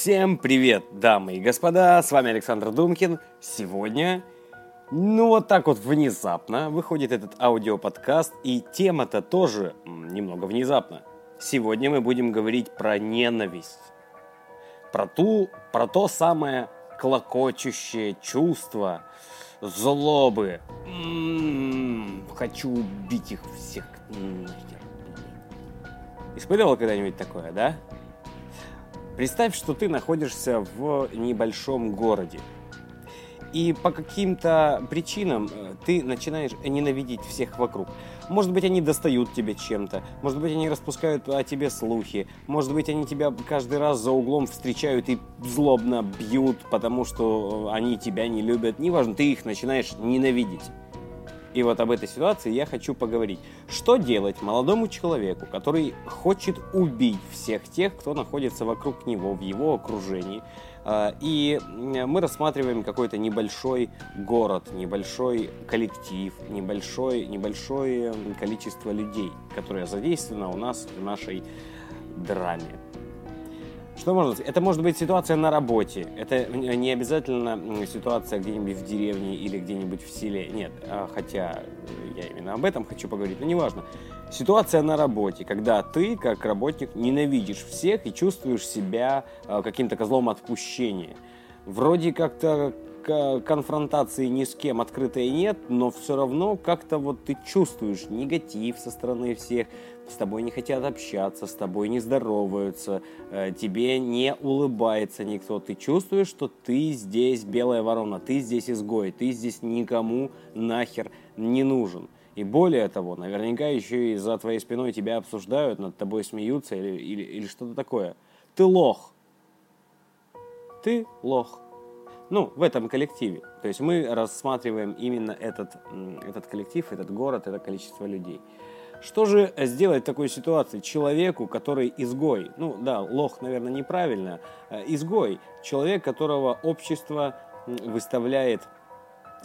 Всем привет, дамы и господа, с вами Александр Думкин. Сегодня, ну вот так вот внезапно, выходит этот аудиоподкаст, и тема-то тоже немного внезапно. Сегодня мы будем говорить про ненависть. Про, ту, про то самое клокочущее чувство злобы. М-м-м, хочу убить их всех. Испытывал когда-нибудь такое, да? Представь, что ты находишься в небольшом городе. И по каким-то причинам э, ты начинаешь ненавидеть всех вокруг. Может быть, они достают тебя чем-то, может быть, они распускают о тебе слухи, может быть, они тебя каждый раз за углом встречают и злобно бьют, потому что они тебя не любят. Неважно, ты их начинаешь ненавидеть. И вот об этой ситуации я хочу поговорить. Что делать молодому человеку, который хочет убить всех тех, кто находится вокруг него, в его окружении? А, и мы рассматриваем какой-то небольшой город, небольшой коллектив, небольшой, небольшое количество людей, которое задействовано у нас в нашей драме. Что можно сказать? Это может быть ситуация на работе. Это не обязательно ситуация где-нибудь в деревне или где-нибудь в селе. Нет, а, хотя я именно об этом хочу поговорить, но неважно. Ситуация на работе, когда ты, как работник, ненавидишь всех и чувствуешь себя а, каким-то козлом отпущения. Вроде как-то конфронтации ни с кем открытой нет, но все равно как-то вот ты чувствуешь негатив со стороны всех, с тобой не хотят общаться, с тобой не здороваются, э, тебе не улыбается никто. Ты чувствуешь, что ты здесь белая ворона, ты здесь изгой, ты здесь никому нахер не нужен. И более того, наверняка еще и за твоей спиной тебя обсуждают, над тобой смеются или, или, или что-то такое. Ты лох. Ты лох. Ну, в этом коллективе. То есть мы рассматриваем именно этот, этот коллектив, этот город, это количество людей. Что же сделать в такой ситуации человеку, который изгой? Ну да, лох, наверное, неправильно. Э, изгой. Человек, которого общество выставляет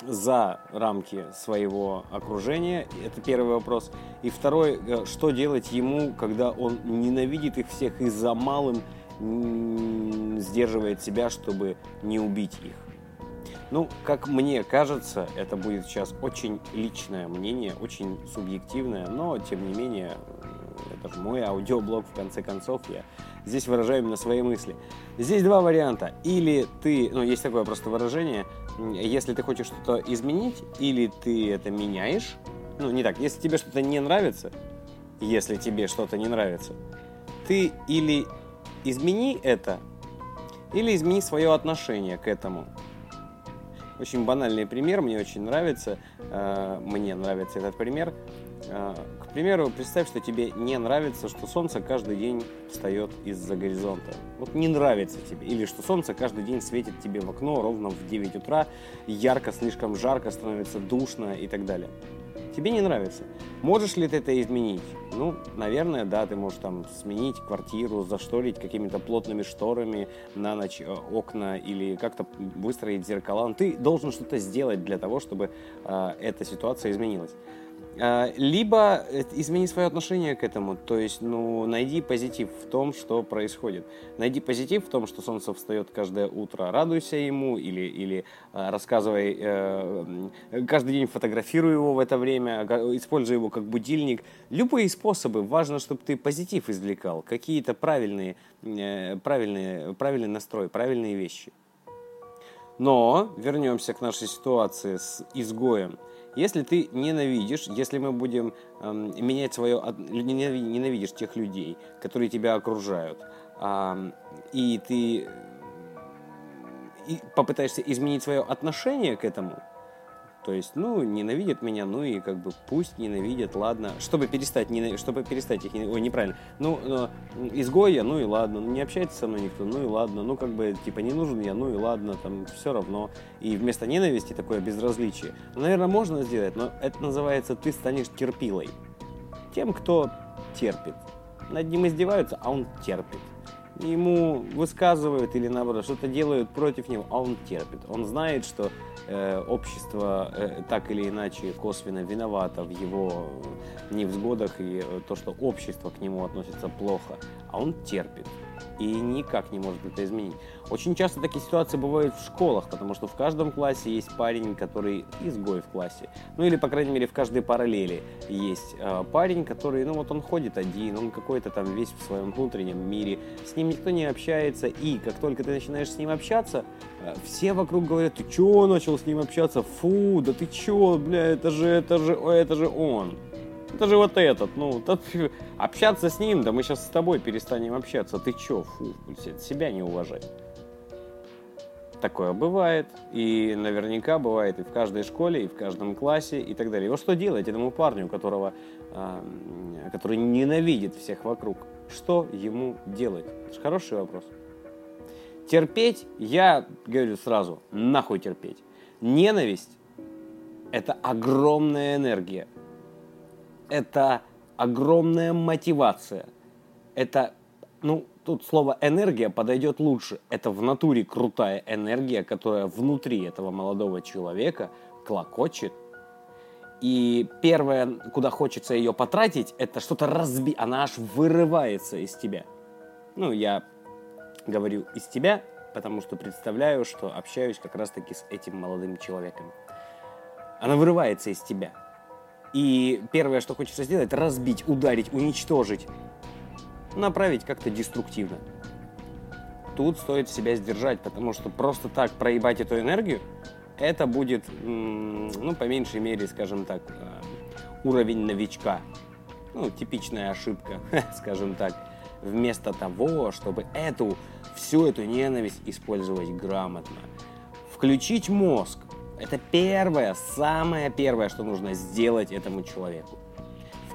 за рамки своего окружения. Это первый вопрос. И второй, э, что делать ему, когда он ненавидит их всех и за малым сдерживает себя, чтобы не убить их. Ну, как мне кажется, это будет сейчас очень личное мнение, очень субъективное, но тем не менее, это же мой аудиоблог в конце концов, я здесь выражаю именно свои мысли. Здесь два варианта. Или ты, ну, есть такое просто выражение, если ты хочешь что-то изменить, или ты это меняешь, ну, не так, если тебе что-то не нравится, если тебе что-то не нравится, ты или измени это, или измени свое отношение к этому. Очень банальный пример, мне очень нравится, э, мне нравится этот пример. Э, к примеру, представь, что тебе не нравится, что солнце каждый день встает из-за горизонта. Вот не нравится тебе. Или что солнце каждый день светит тебе в окно ровно в 9 утра, ярко, слишком жарко, становится душно и так далее тебе не нравится. Можешь ли ты это изменить? Ну, наверное, да, ты можешь там сменить квартиру, зашторить какими-то плотными шторами на ночь э, окна или как-то выстроить зеркала. Но ты должен что-то сделать для того, чтобы э, эта ситуация изменилась. А, либо э, измени свое отношение к этому, то есть, ну, найди позитив в том, что происходит. Найди позитив в том, что солнце встает каждое утро, радуйся ему или, или а, рассказывай, э, каждый день фотографируй его в это время, используй его как будильник. Любые способы, важно, чтобы ты позитив извлекал, какие-то правильные, э, правильные, правильный настрой, правильные вещи. Но вернемся к нашей ситуации с изгоем – если ты ненавидишь, если мы будем э, менять свое, ненавидишь тех людей, которые тебя окружают, э, и ты и попытаешься изменить свое отношение к этому, то есть, ну, ненавидят меня, ну и как бы пусть ненавидят, ладно. Чтобы перестать, ненав... чтобы перестать их. Ой, неправильно. Ну, ну, изгой я, ну и ладно. Не общается со мной никто, ну и ладно. Ну, как бы, типа, не нужен я, ну и ладно, там, все равно. И вместо ненависти такое безразличие. Ну, наверное, можно сделать, но это называется ты станешь терпилой. Тем, кто терпит. Над ним издеваются, а он терпит ему высказывают или наоборот что-то делают против него, а он терпит. Он знает, что э, общество э, так или иначе косвенно виновато в его невзгодах и э, то, что общество к нему относится плохо, а он терпит. И никак не может это изменить. Очень часто такие ситуации бывают в школах, потому что в каждом классе есть парень, который изгой в классе. Ну или, по крайней мере, в каждой параллели есть э, парень, который, ну вот он ходит один, он какой-то там весь в своем внутреннем мире, с ним никто не общается, и как только ты начинаешь с ним общаться, э, все вокруг говорят, ты чё начал с ним общаться, фу, да ты чё, бля, это же, это же, это же он это же вот этот, ну, тот, общаться с ним, да мы сейчас с тобой перестанем общаться, ты чё, фу, себя не уважать. Такое бывает, и наверняка бывает и в каждой школе, и в каждом классе, и так далее. И вот что делать этому парню, которого, который ненавидит всех вокруг? Что ему делать? Это же хороший вопрос. Терпеть, я говорю сразу, нахуй терпеть. Ненависть – это огромная энергия, это огромная мотивация. Это, ну, тут слово энергия подойдет лучше. Это в натуре крутая энергия, которая внутри этого молодого человека клокочет. И первое, куда хочется ее потратить, это что-то разби... Она аж вырывается из тебя. Ну, я говорю из тебя, потому что представляю, что общаюсь как раз-таки с этим молодым человеком. Она вырывается из тебя. И первое, что хочется сделать, разбить, ударить, уничтожить, направить как-то деструктивно. Тут стоит себя сдержать, потому что просто так проебать эту энергию, это будет, ну, по меньшей мере, скажем так, э, уровень новичка. Ну, типичная ошибка, скажем так. Вместо того, чтобы эту, всю эту ненависть использовать грамотно. Включить мозг, это первое, самое первое, что нужно сделать этому человеку.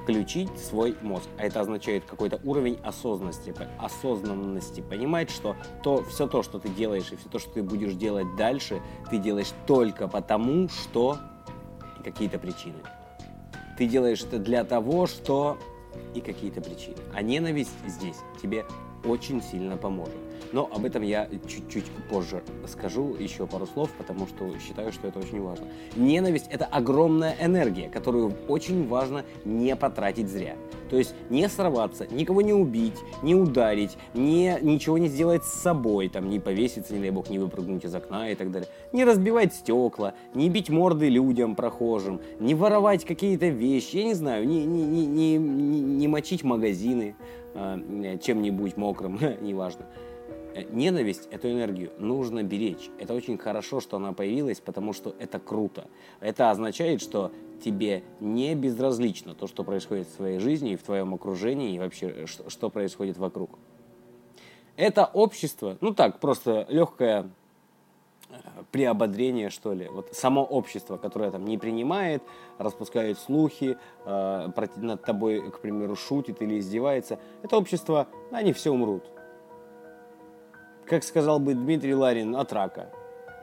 Включить свой мозг. А это означает какой-то уровень осознанности, осознанности. Понимать, что то, все то, что ты делаешь, и все то, что ты будешь делать дальше, ты делаешь только потому, что какие-то причины. Ты делаешь это для того, что и какие-то причины. А ненависть здесь тебе очень сильно поможет. Но об этом я чуть-чуть позже скажу еще пару слов, потому что считаю, что это очень важно. Ненависть – это огромная энергия, которую очень важно не потратить зря. То есть не сорваться, никого не убить, не ударить, не, ничего не сделать с собой, там, не повеситься, не дай бог, не выпрыгнуть из окна и так далее. Не разбивать стекла, не бить морды людям, прохожим, не воровать какие-то вещи, я не знаю, не, не, не, не, не мочить магазины э, чем-нибудь мокрым, неважно. Э, ненависть, эту энергию нужно беречь. Это очень хорошо, что она появилась, потому что это круто. Это означает, что тебе не безразлично то, что происходит в твоей жизни и в твоем окружении, и вообще, э, что, что происходит вокруг. Это общество, ну так, просто легкое э, приободрение, что ли. Вот само общество, которое там не принимает, распускает слухи, э, над тобой, к примеру, шутит или издевается, это общество, они все умрут как сказал бы Дмитрий Ларин, от рака.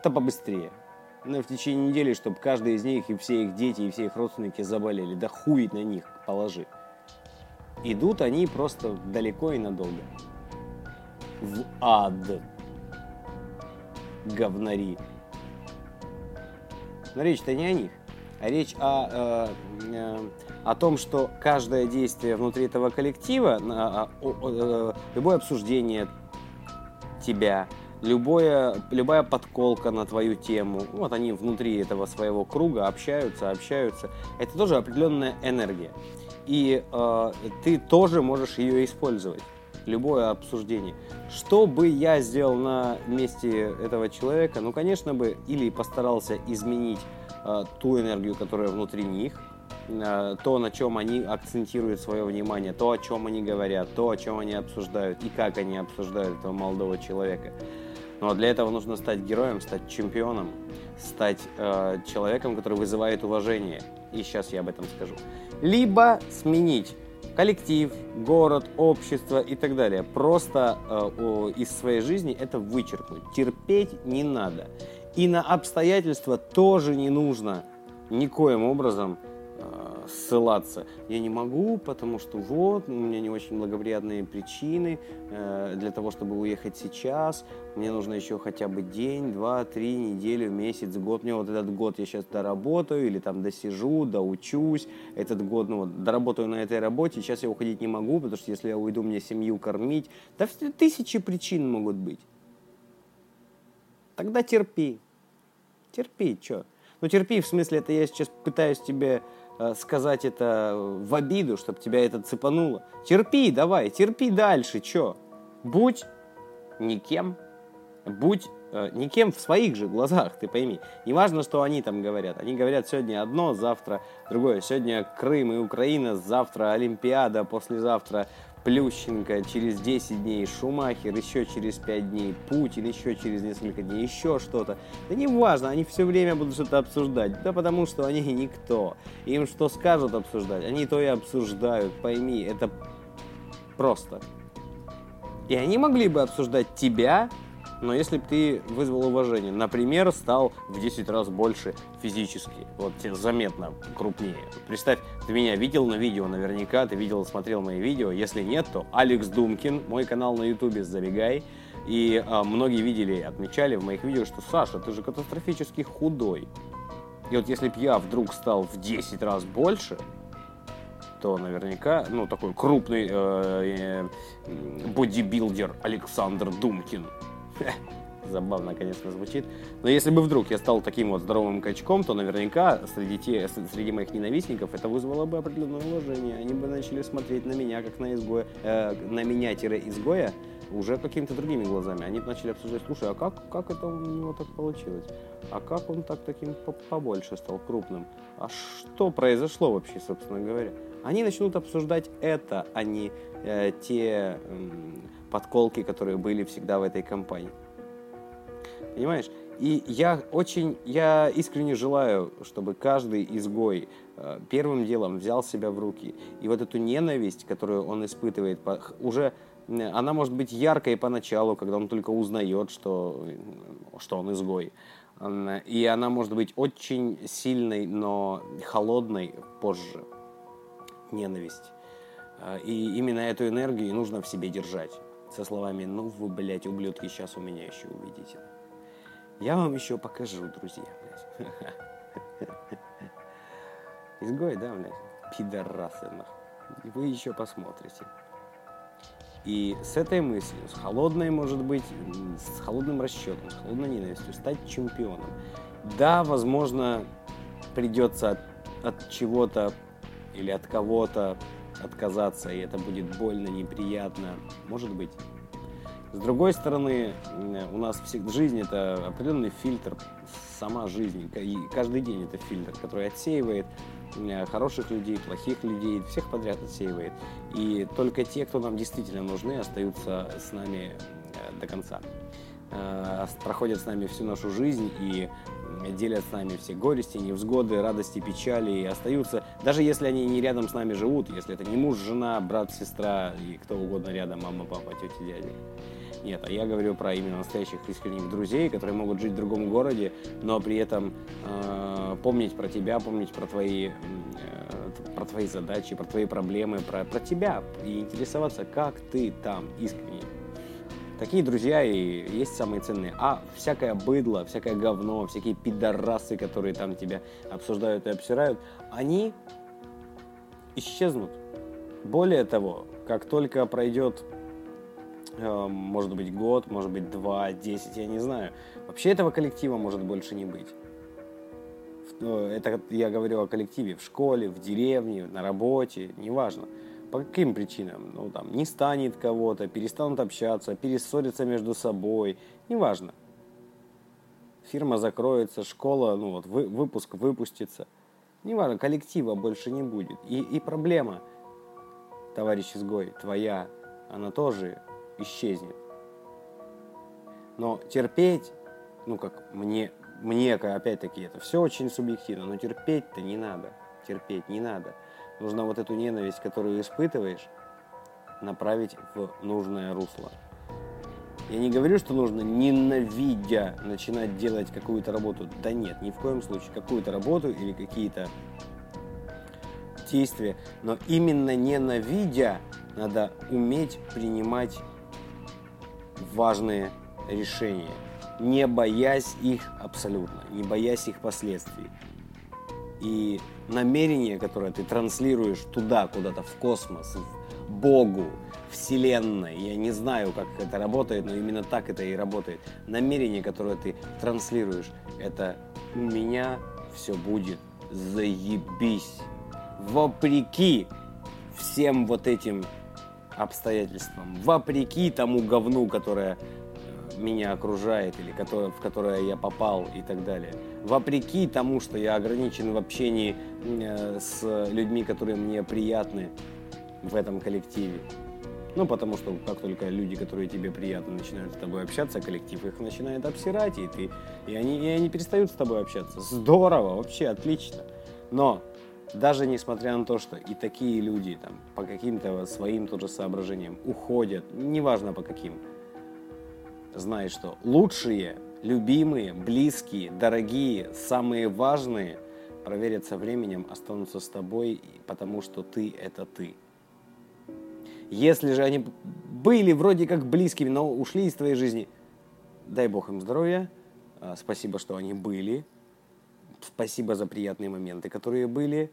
Да побыстрее. Но в течение недели, чтобы каждый из них и все их дети, и все их родственники заболели. Да хуй на них положи. Идут они просто далеко и надолго. В ад. Говнари. Но речь-то не о них, а речь о, э, э, о том, что каждое действие внутри этого коллектива, э, э, любое обсуждение, тебя, любое, любая подколка на твою тему, вот они внутри этого своего круга общаются, общаются, это тоже определенная энергия. И э, ты тоже можешь ее использовать. Любое обсуждение. Что бы я сделал на месте этого человека? Ну, конечно бы, или постарался изменить э, ту энергию, которая внутри них, то, на чем они акцентируют свое внимание, то, о чем они говорят, то, о чем они обсуждают и как они обсуждают этого молодого человека. Но для этого нужно стать героем, стать чемпионом, стать э, человеком, который вызывает уважение. И сейчас я об этом скажу. Либо сменить коллектив, город, общество и так далее. Просто э, из своей жизни это вычеркнуть. Терпеть не надо. И на обстоятельства тоже не нужно никоим образом Э, ссылаться. Я не могу, потому что вот, у меня не очень благоприятные причины э, для того, чтобы уехать сейчас. Мне нужно еще хотя бы день, два, три, неделю, месяц, год. Мне вот этот год я сейчас доработаю или там досижу, доучусь. Этот год, ну вот, доработаю на этой работе. Сейчас я уходить не могу, потому что если я уйду, мне семью кормить. Да тысячи причин могут быть. Тогда терпи. Терпи, что? Ну терпи, в смысле, это я сейчас пытаюсь тебе сказать это в обиду, чтобы тебя это цепануло. Терпи, давай, терпи дальше, что? Будь никем, будь э, никем в своих же глазах, ты пойми. Не важно, что они там говорят. Они говорят сегодня одно, завтра другое. Сегодня Крым и Украина, завтра Олимпиада, послезавтра Плющенко, через 10 дней Шумахер, еще через 5 дней Путин, еще через несколько дней еще что-то. Да не важно, они все время будут что-то обсуждать. Да потому что они никто. Им что скажут обсуждать, они то и обсуждают. Пойми, это просто. И они могли бы обсуждать тебя, но если бы ты вызвал уважение, например, стал в 10 раз больше физически, вот тебе заметно крупнее. Представь, ты меня видел на видео наверняка, ты видел, смотрел мои видео. Если нет, то Алекс Думкин, мой канал на ютубе, забегай. И а, многие видели, отмечали в моих видео, что Саша, ты же катастрофически худой. И вот если бы я вдруг стал в 10 раз больше, то наверняка, ну, такой крупный э, э, бодибилдер Александр Думкин Забавно, конечно, звучит. Но если бы вдруг я стал таким вот здоровым качком, то наверняка среди, те, среди моих ненавистников это вызвало бы определенное уважение. Они бы начали смотреть на меня, как на изгоя, э, на меня-изгоя, уже какими-то другими глазами. Они начали обсуждать, слушай, а как, как это у него так получилось? А как он так таким побольше стал, крупным? А что произошло вообще, собственно говоря? Они начнут обсуждать это, а не э, те... Э, подколки, которые были всегда в этой компании. Понимаешь? И я очень, я искренне желаю, чтобы каждый изгой э, первым делом взял себя в руки. И вот эту ненависть, которую он испытывает, уже она может быть яркой поначалу, когда он только узнает, что, что он изгой. И она может быть очень сильной, но холодной позже. Ненависть. Э, и именно эту энергию нужно в себе держать со словами «Ну вы, блядь, ублюдки, сейчас у меня еще увидите». Я вам еще покажу, друзья, блядь. Изгой, да, блядь? Пидорасы, нахуй. Вы еще посмотрите. И с этой мыслью, с холодной, может быть, с холодным расчетом, с холодной ненавистью стать чемпионом. Да, возможно, придется от, от чего-то или от кого-то отказаться, и это будет больно, неприятно. Может быть. С другой стороны, у нас жизнь это определенный фильтр, сама жизнь. И каждый день это фильтр, который отсеивает хороших людей, плохих людей, всех подряд отсеивает. И только те, кто нам действительно нужны, остаются с нами э, до конца. Э, проходят с нами всю нашу жизнь и делят с нами все горести, невзгоды, радости, печали и остаются, даже если они не рядом с нами живут, если это не муж, жена, брат, сестра и кто угодно рядом, мама, папа, тетя, дядя. Нет, а я говорю про именно настоящих искренних друзей, которые могут жить в другом городе, но при этом э, помнить про тебя, помнить про твои, э, про твои задачи, про твои проблемы, про, про тебя и интересоваться, как ты там искренне. Такие друзья и есть самые ценные. А всякое быдло, всякое говно, всякие пидорасы, которые там тебя обсуждают и обсирают, они исчезнут. Более того, как только пройдет, э, может быть, год, может быть, два, десять, я не знаю, вообще этого коллектива может больше не быть. Э, это я говорю о коллективе в школе, в деревне, на работе, неважно. По каким причинам? Ну, там, не станет кого-то, перестанут общаться, перессорятся между собой, неважно. Фирма закроется, школа, ну вот, вы, выпуск выпустится. Неважно, коллектива больше не будет. И, и проблема, товарищ изгой, твоя, она тоже исчезнет. Но терпеть, ну как мне, мне опять-таки это все очень субъективно, но терпеть-то не надо. Терпеть не надо. Нужно вот эту ненависть, которую испытываешь, направить в нужное русло. Я не говорю, что нужно, ненавидя, начинать делать какую-то работу. Да нет, ни в коем случае. Какую-то работу или какие-то действие, но именно ненавидя надо уметь принимать важные решения, не боясь их абсолютно, не боясь их последствий. И намерение, которое ты транслируешь туда, куда-то в космос, в Богу, Вселенной, я не знаю, как это работает, но именно так это и работает. Намерение, которое ты транслируешь, это у меня все будет заебись. Вопреки всем вот этим обстоятельствам, вопреки тому говну, которое э, меня окружает или в которое я попал и так далее. Вопреки тому, что я ограничен в общении э, с людьми, которые мне приятны в этом коллективе. Ну, потому что как только люди, которые тебе приятны, начинают с тобой общаться, коллектив их начинает обсирать, и, ты, и, они, и они перестают с тобой общаться. Здорово, вообще отлично. Но даже несмотря на то, что и такие люди там, по каким-то своим тоже соображениям уходят, неважно по каким, знай, что лучшие, любимые, близкие, дорогие, самые важные проверят со временем, останутся с тобой, потому что ты – это ты. Если же они были вроде как близкими, но ушли из твоей жизни, дай бог им здоровья, а, спасибо, что они были – Спасибо за приятные моменты, которые были.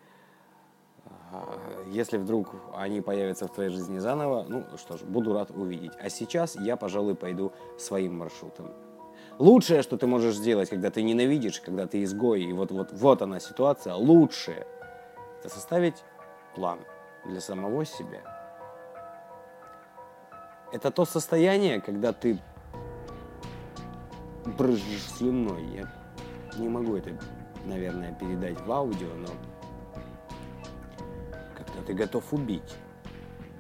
А, если вдруг они появятся в твоей жизни заново, ну что ж, буду рад увидеть. А сейчас я, пожалуй, пойду своим маршрутом. Лучшее, что ты можешь сделать, когда ты ненавидишь, когда ты изгой, и вот, вот, вот она ситуация, лучшее, это составить план для самого себя. Это то состояние, когда ты брызжешь слюной. Я не могу это наверное, передать в аудио, но когда ты готов убить,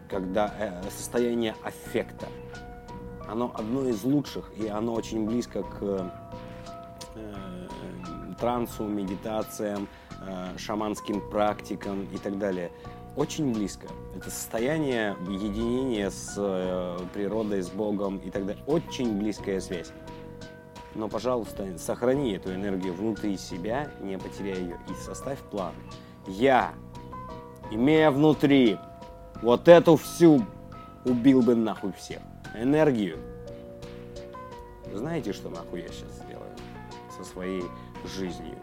когда э, состояние аффекта, оно одно из лучших, и оно очень близко к э, трансу, медитациям, э, шаманским практикам и так далее. Очень близко. Это состояние единения с э, природой, с Богом и так далее. Очень близкая связь. Но, пожалуйста, сохрани эту энергию внутри себя, не потеряй ее, и составь план. Я, имея внутри вот эту всю, убил бы нахуй всех. Энергию. Знаете, что нахуй я сейчас сделаю со своей жизнью?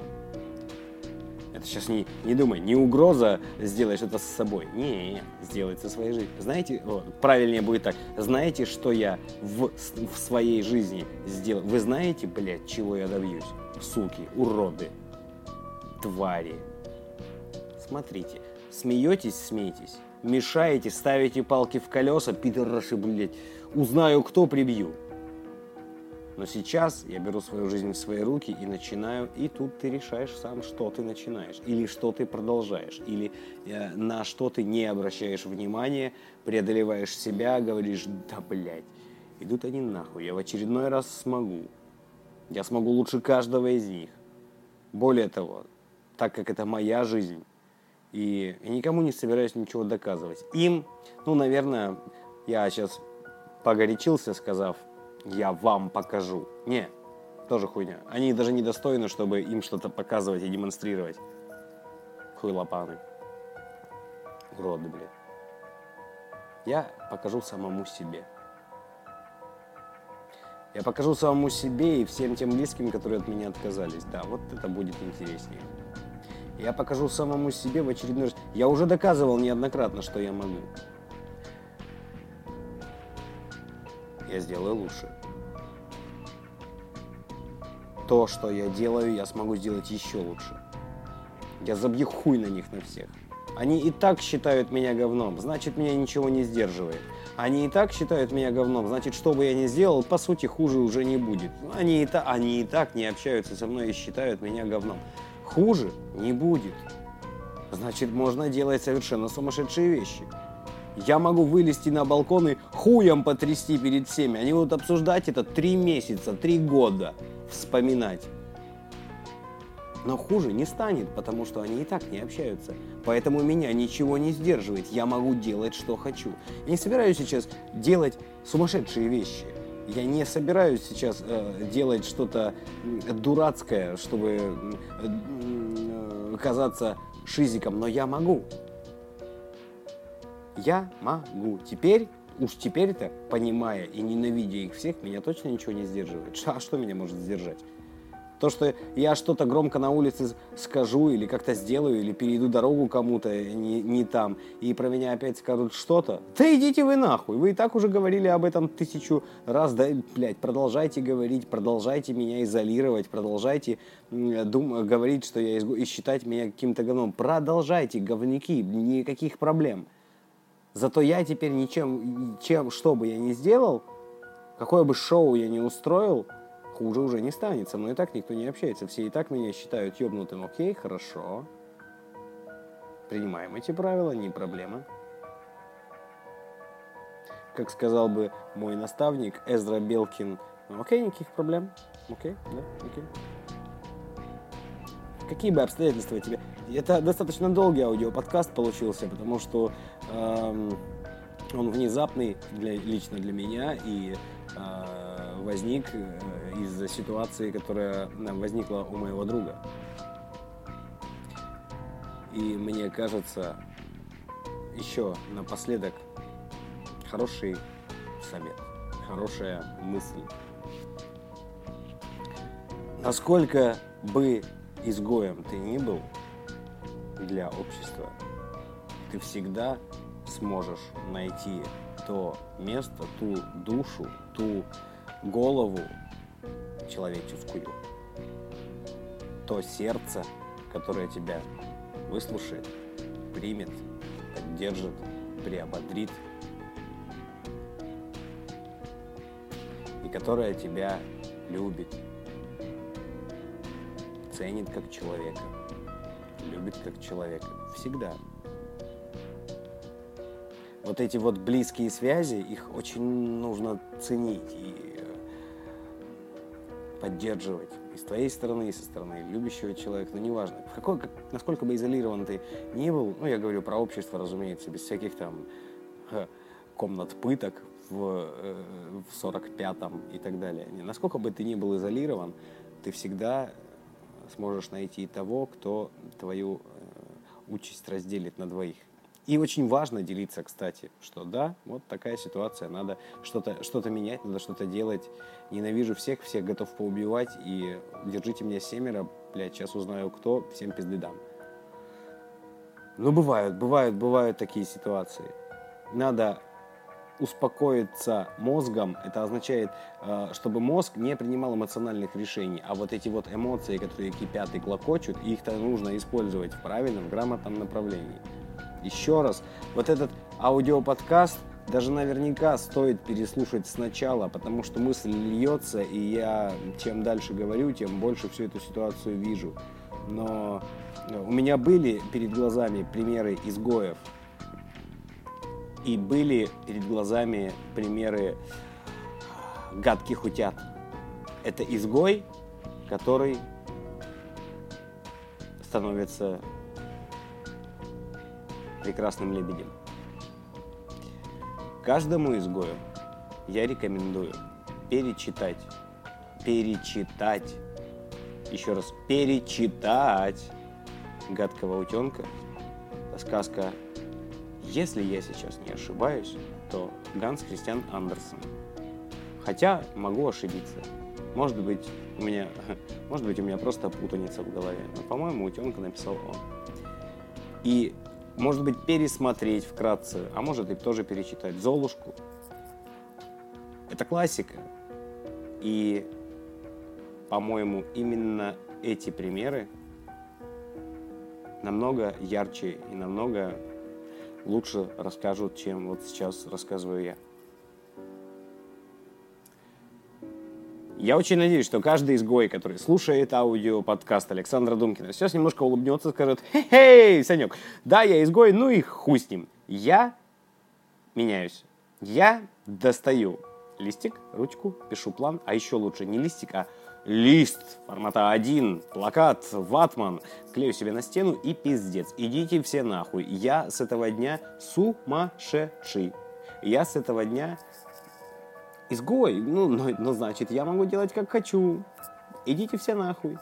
Это сейчас не, не думай, не угроза сделать что-то с собой. Не, сделать со своей жизнью. Знаете, о, правильнее будет так. Знаете, что я в, в своей жизни сделал? Вы знаете, блядь, чего я добьюсь? Суки, уроды, твари. Смотрите, смеетесь, смейтесь. Мешаете, ставите палки в колеса, пидораши, блядь. Узнаю, кто прибью. Но сейчас я беру свою жизнь в свои руки и начинаю, и тут ты решаешь сам, что ты начинаешь, или что ты продолжаешь, или э, на что ты не обращаешь внимания, преодолеваешь себя, говоришь, да блядь, идут они нахуй, я в очередной раз смогу. Я смогу лучше каждого из них. Более того, так как это моя жизнь, и я никому не собираюсь ничего доказывать. Им, ну, наверное, я сейчас погорячился, сказав, я вам покажу. Не, тоже хуйня. Они даже не достойны, чтобы им что-то показывать и демонстрировать. Хуйлопаны. Уроды, блин. Я покажу самому себе. Я покажу самому себе и всем тем близким, которые от меня отказались. Да, вот это будет интереснее. Я покажу самому себе в очередной раз. Я уже доказывал неоднократно, что я могу. Я сделаю лучше. То, что я делаю, я смогу сделать еще лучше. Я забью хуй на них на всех. Они и так считают меня говном, значит меня ничего не сдерживает. Они и так считают меня говном, значит, что бы я ни сделал, по сути, хуже уже не будет. Они и, та, они и так не общаются со мной и считают меня говном. Хуже не будет. Значит, можно делать совершенно сумасшедшие вещи. Я могу вылезти на балкон и хуем потрясти перед всеми. Они будут обсуждать это три месяца, три года, вспоминать. Но хуже не станет, потому что они и так не общаются. Поэтому меня ничего не сдерживает. Я могу делать, что хочу. Я не собираюсь сейчас делать сумасшедшие вещи. Я не собираюсь сейчас э, делать что-то дурацкое, чтобы э, казаться шизиком, но я могу. Я могу. Теперь, уж теперь-то, понимая и ненавидя их всех, меня точно ничего не сдерживает. А что меня может сдержать? То, что я что-то громко на улице скажу или как-то сделаю, или перейду дорогу кому-то не, не там, и про меня опять скажут что-то, да идите вы нахуй, вы и так уже говорили об этом тысячу раз, да, блядь, продолжайте говорить, продолжайте меня изолировать, продолжайте дум, говорить, что я изгу... и считать меня каким-то говном. Продолжайте, говнюки, никаких проблем. Зато я теперь ничем, чем, что бы я ни сделал, какое бы шоу я ни устроил, хуже уже не станет. Со мной и так никто не общается. Все и так меня считают ебнутым. Окей, хорошо. Принимаем эти правила, не проблема. Как сказал бы мой наставник Эзра Белкин, окей, никаких проблем. Окей, да, окей. Какие бы обстоятельства тебе... Это достаточно долгий аудиоподкаст получился, потому что он внезапный для, лично для меня, и э, возник э, из-за ситуации, которая возникла у моего друга. И мне кажется, еще напоследок хороший совет, хорошая мысль. Насколько бы изгоем ты ни был для общества, ты всегда сможешь найти то место, ту душу, ту голову, человеческую. То сердце, которое тебя выслушает, примет, поддержит, приободрит, и которое тебя любит, ценит как человека, любит как человека. Всегда. Вот эти вот близкие связи, их очень нужно ценить. И поддерживать и с твоей стороны, и со стороны любящего человека, ну неважно, в какой, как, насколько бы изолирован ты ни был, ну я говорю про общество, разумеется, без всяких там комнат пыток в, э, в 45-м и так далее. Насколько бы ты ни был изолирован, ты всегда сможешь найти того, кто твою э, участь разделит на двоих. И очень важно делиться, кстати, что да, вот такая ситуация, надо что-то что менять, надо что-то делать. Ненавижу всех, всех готов поубивать, и держите меня семеро, блядь, сейчас узнаю кто, всем пизды дам. Ну, бывают, бывают, бывают такие ситуации. Надо успокоиться мозгом, это означает, э, чтобы мозг не принимал эмоциональных решений, а вот эти вот эмоции, которые кипят и клокочут, их-то нужно использовать в правильном, грамотном направлении. Еще раз, вот этот аудиоподкаст даже наверняка стоит переслушать сначала, потому что мысль льется, и я чем дальше говорю, тем больше всю эту ситуацию вижу. Но у меня были перед глазами примеры изгоев, и были перед глазами примеры гадких утят. Это изгой, который становится прекрасным лебедем. Каждому изгою я рекомендую перечитать, перечитать, еще раз, перечитать «Гадкого утенка». Сказка, если я сейчас не ошибаюсь, то Ганс Христиан Андерсон. Хотя могу ошибиться. Может быть, у меня, может быть, у меня просто путаница в голове. Но, по-моему, утенка написал он. И может быть, пересмотреть вкратце, а может и тоже перечитать «Золушку». Это классика. И, по-моему, именно эти примеры намного ярче и намного лучше расскажут, чем вот сейчас рассказываю я. Я очень надеюсь, что каждый изгой, который слушает аудио подкаст Александра Думкина, сейчас немножко улыбнется и скажет, хей-хей, Санек, да, я изгой, ну и хуй с ним. Я меняюсь. Я достаю листик, ручку, пишу план, а еще лучше не листик, а лист формата 1, плакат, ватман, клею себе на стену и пиздец. Идите все нахуй. Я с этого дня сумасшедший. Я с этого дня изгой. Ну, ну, ну, значит, я могу делать как хочу. Идите все нахуй.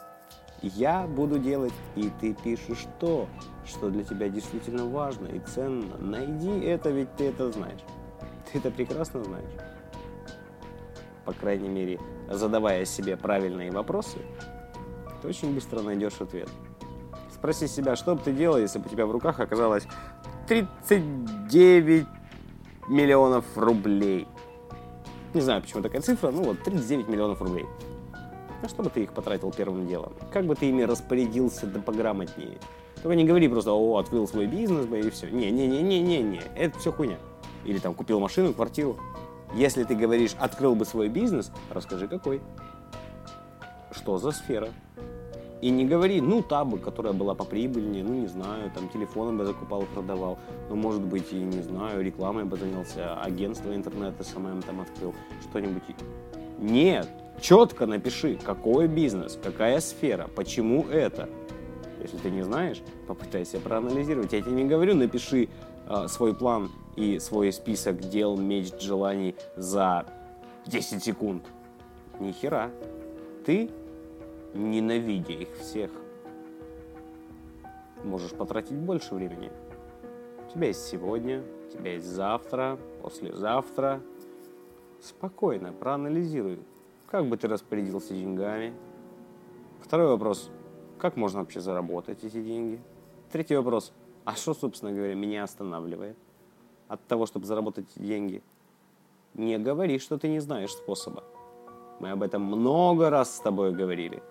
Я буду делать, и ты пишешь то, что для тебя действительно важно и ценно. Найди это, ведь ты это знаешь. Ты это прекрасно знаешь. По крайней мере, задавая себе правильные вопросы, ты очень быстро найдешь ответ. Спроси себя, что бы ты делал, если бы у тебя в руках оказалось 39 миллионов рублей. Не знаю, почему такая цифра, ну вот 39 миллионов рублей. На что бы ты их потратил первым делом? Как бы ты ими распорядился да пограмотнее? Только не говори просто, о, открыл свой бизнес, и все. Не-не-не-не-не-не, это все хуйня. Или там купил машину, квартиру. Если ты говоришь, открыл бы свой бизнес, расскажи какой. Что за сфера? И не говори, ну, та бы, которая была поприбыльнее, ну, не знаю, там, телефоны бы закупал, продавал, ну, может быть, и, не знаю, рекламой бы занялся, агентство интернета SMM там открыл, что-нибудь. Нет, четко напиши, какой бизнес, какая сфера, почему это. Если ты не знаешь, попытайся проанализировать. Я тебе не говорю, напиши э, свой план и свой список дел, мечт, желаний за 10 секунд. Ни хера. Ты ненавидя их всех, можешь потратить больше времени. У тебя есть сегодня, у тебя есть завтра, послезавтра. Спокойно проанализируй, как бы ты распорядился деньгами. Второй вопрос, как можно вообще заработать эти деньги? Третий вопрос, а что, собственно говоря, меня останавливает от того, чтобы заработать эти деньги? Не говори, что ты не знаешь способа. Мы об этом много раз с тобой говорили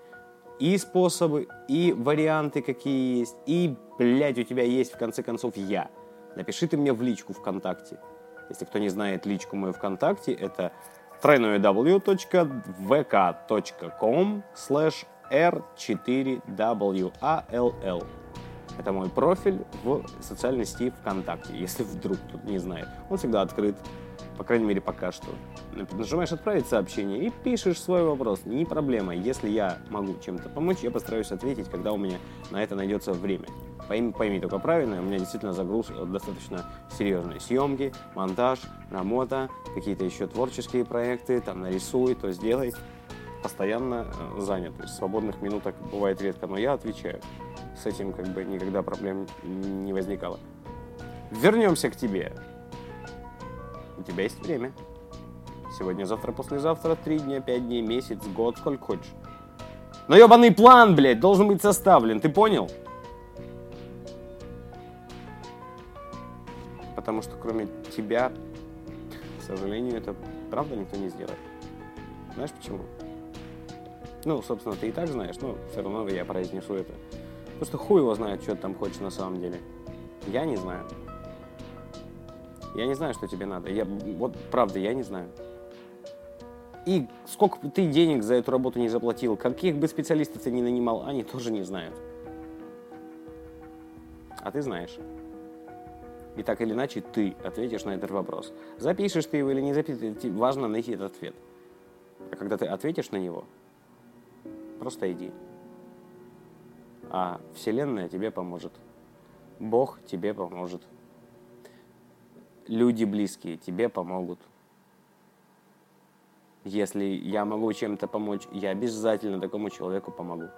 и способы, и варианты какие есть, и, блядь, у тебя есть, в конце концов, я. Напиши ты мне в личку ВКонтакте. Если кто не знает личку мою ВКонтакте, это www.vk.com slash r4wall. Это мой профиль в социальной сети ВКонтакте, если вдруг кто не знает. Он всегда открыт по крайней мере, пока что. Нажимаешь «Отправить сообщение» и пишешь свой вопрос. Не проблема. Если я могу чем-то помочь, я постараюсь ответить, когда у меня на это найдется время. Пойми, пойми только правильно, у меня действительно загруз достаточно серьезный. Съемки, монтаж, работа, какие-то еще творческие проекты, там нарисуй, то сделай. Постоянно э, занят. То есть свободных минуток бывает редко, но я отвечаю. С этим как бы никогда проблем не возникало. Вернемся к тебе. У тебя есть время. Сегодня, завтра, послезавтра, три дня, пять дней, месяц, год, сколько хочешь. Но ебаный план, блядь, должен быть составлен, ты понял? Потому что кроме тебя, к сожалению, это правда никто не сделает. Знаешь почему? Ну, собственно, ты и так знаешь, но все равно я произнесу это. Что хуй его знает, что ты там хочешь на самом деле. Я не знаю. Я не знаю, что тебе надо. Я, вот правда, я не знаю. И сколько бы ты денег за эту работу не заплатил, каких бы специалистов ты не нанимал, они тоже не знают. А ты знаешь. И так или иначе ты ответишь на этот вопрос. Запишешь ты его или не запишешь, важно найти этот ответ. А когда ты ответишь на него, просто иди. А Вселенная тебе поможет. Бог тебе поможет люди близкие тебе помогут. Если я могу чем-то помочь, я обязательно такому человеку помогу.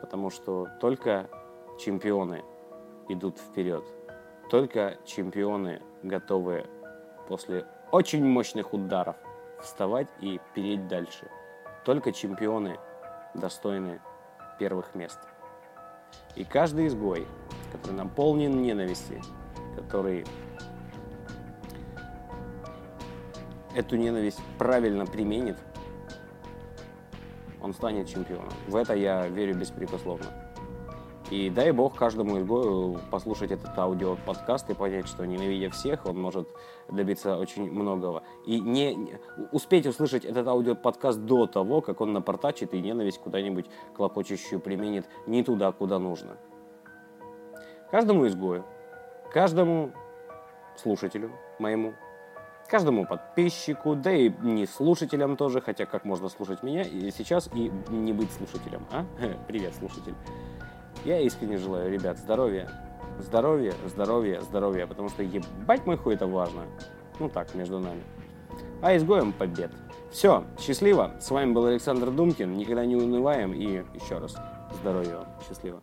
Потому что только чемпионы идут вперед. Только чемпионы готовы после очень мощных ударов вставать и переть дальше. Только чемпионы достойны первых мест. И каждый изгой, который наполнен ненависти, который эту ненависть правильно применит, он станет чемпионом. В это я верю беспрекословно. И дай бог каждому изгою послушать этот аудиоподкаст и понять, что ненавидя всех, он может добиться очень многого. И не успеть услышать этот аудиоподкаст до того, как он напортачит и ненависть куда-нибудь клокочущую применит не туда, куда нужно. Каждому изгою, каждому слушателю моему каждому подписчику, да и не слушателям тоже, хотя как можно слушать меня и сейчас и не быть слушателем, а? Привет, слушатель. Я искренне желаю, ребят, здоровья, здоровья, здоровья, здоровья, потому что ебать мой хуй это важно. Ну так, между нами. а изгоем побед. Все, счастливо. С вами был Александр Думкин. Никогда не унываем и еще раз здоровья вам. Счастливо.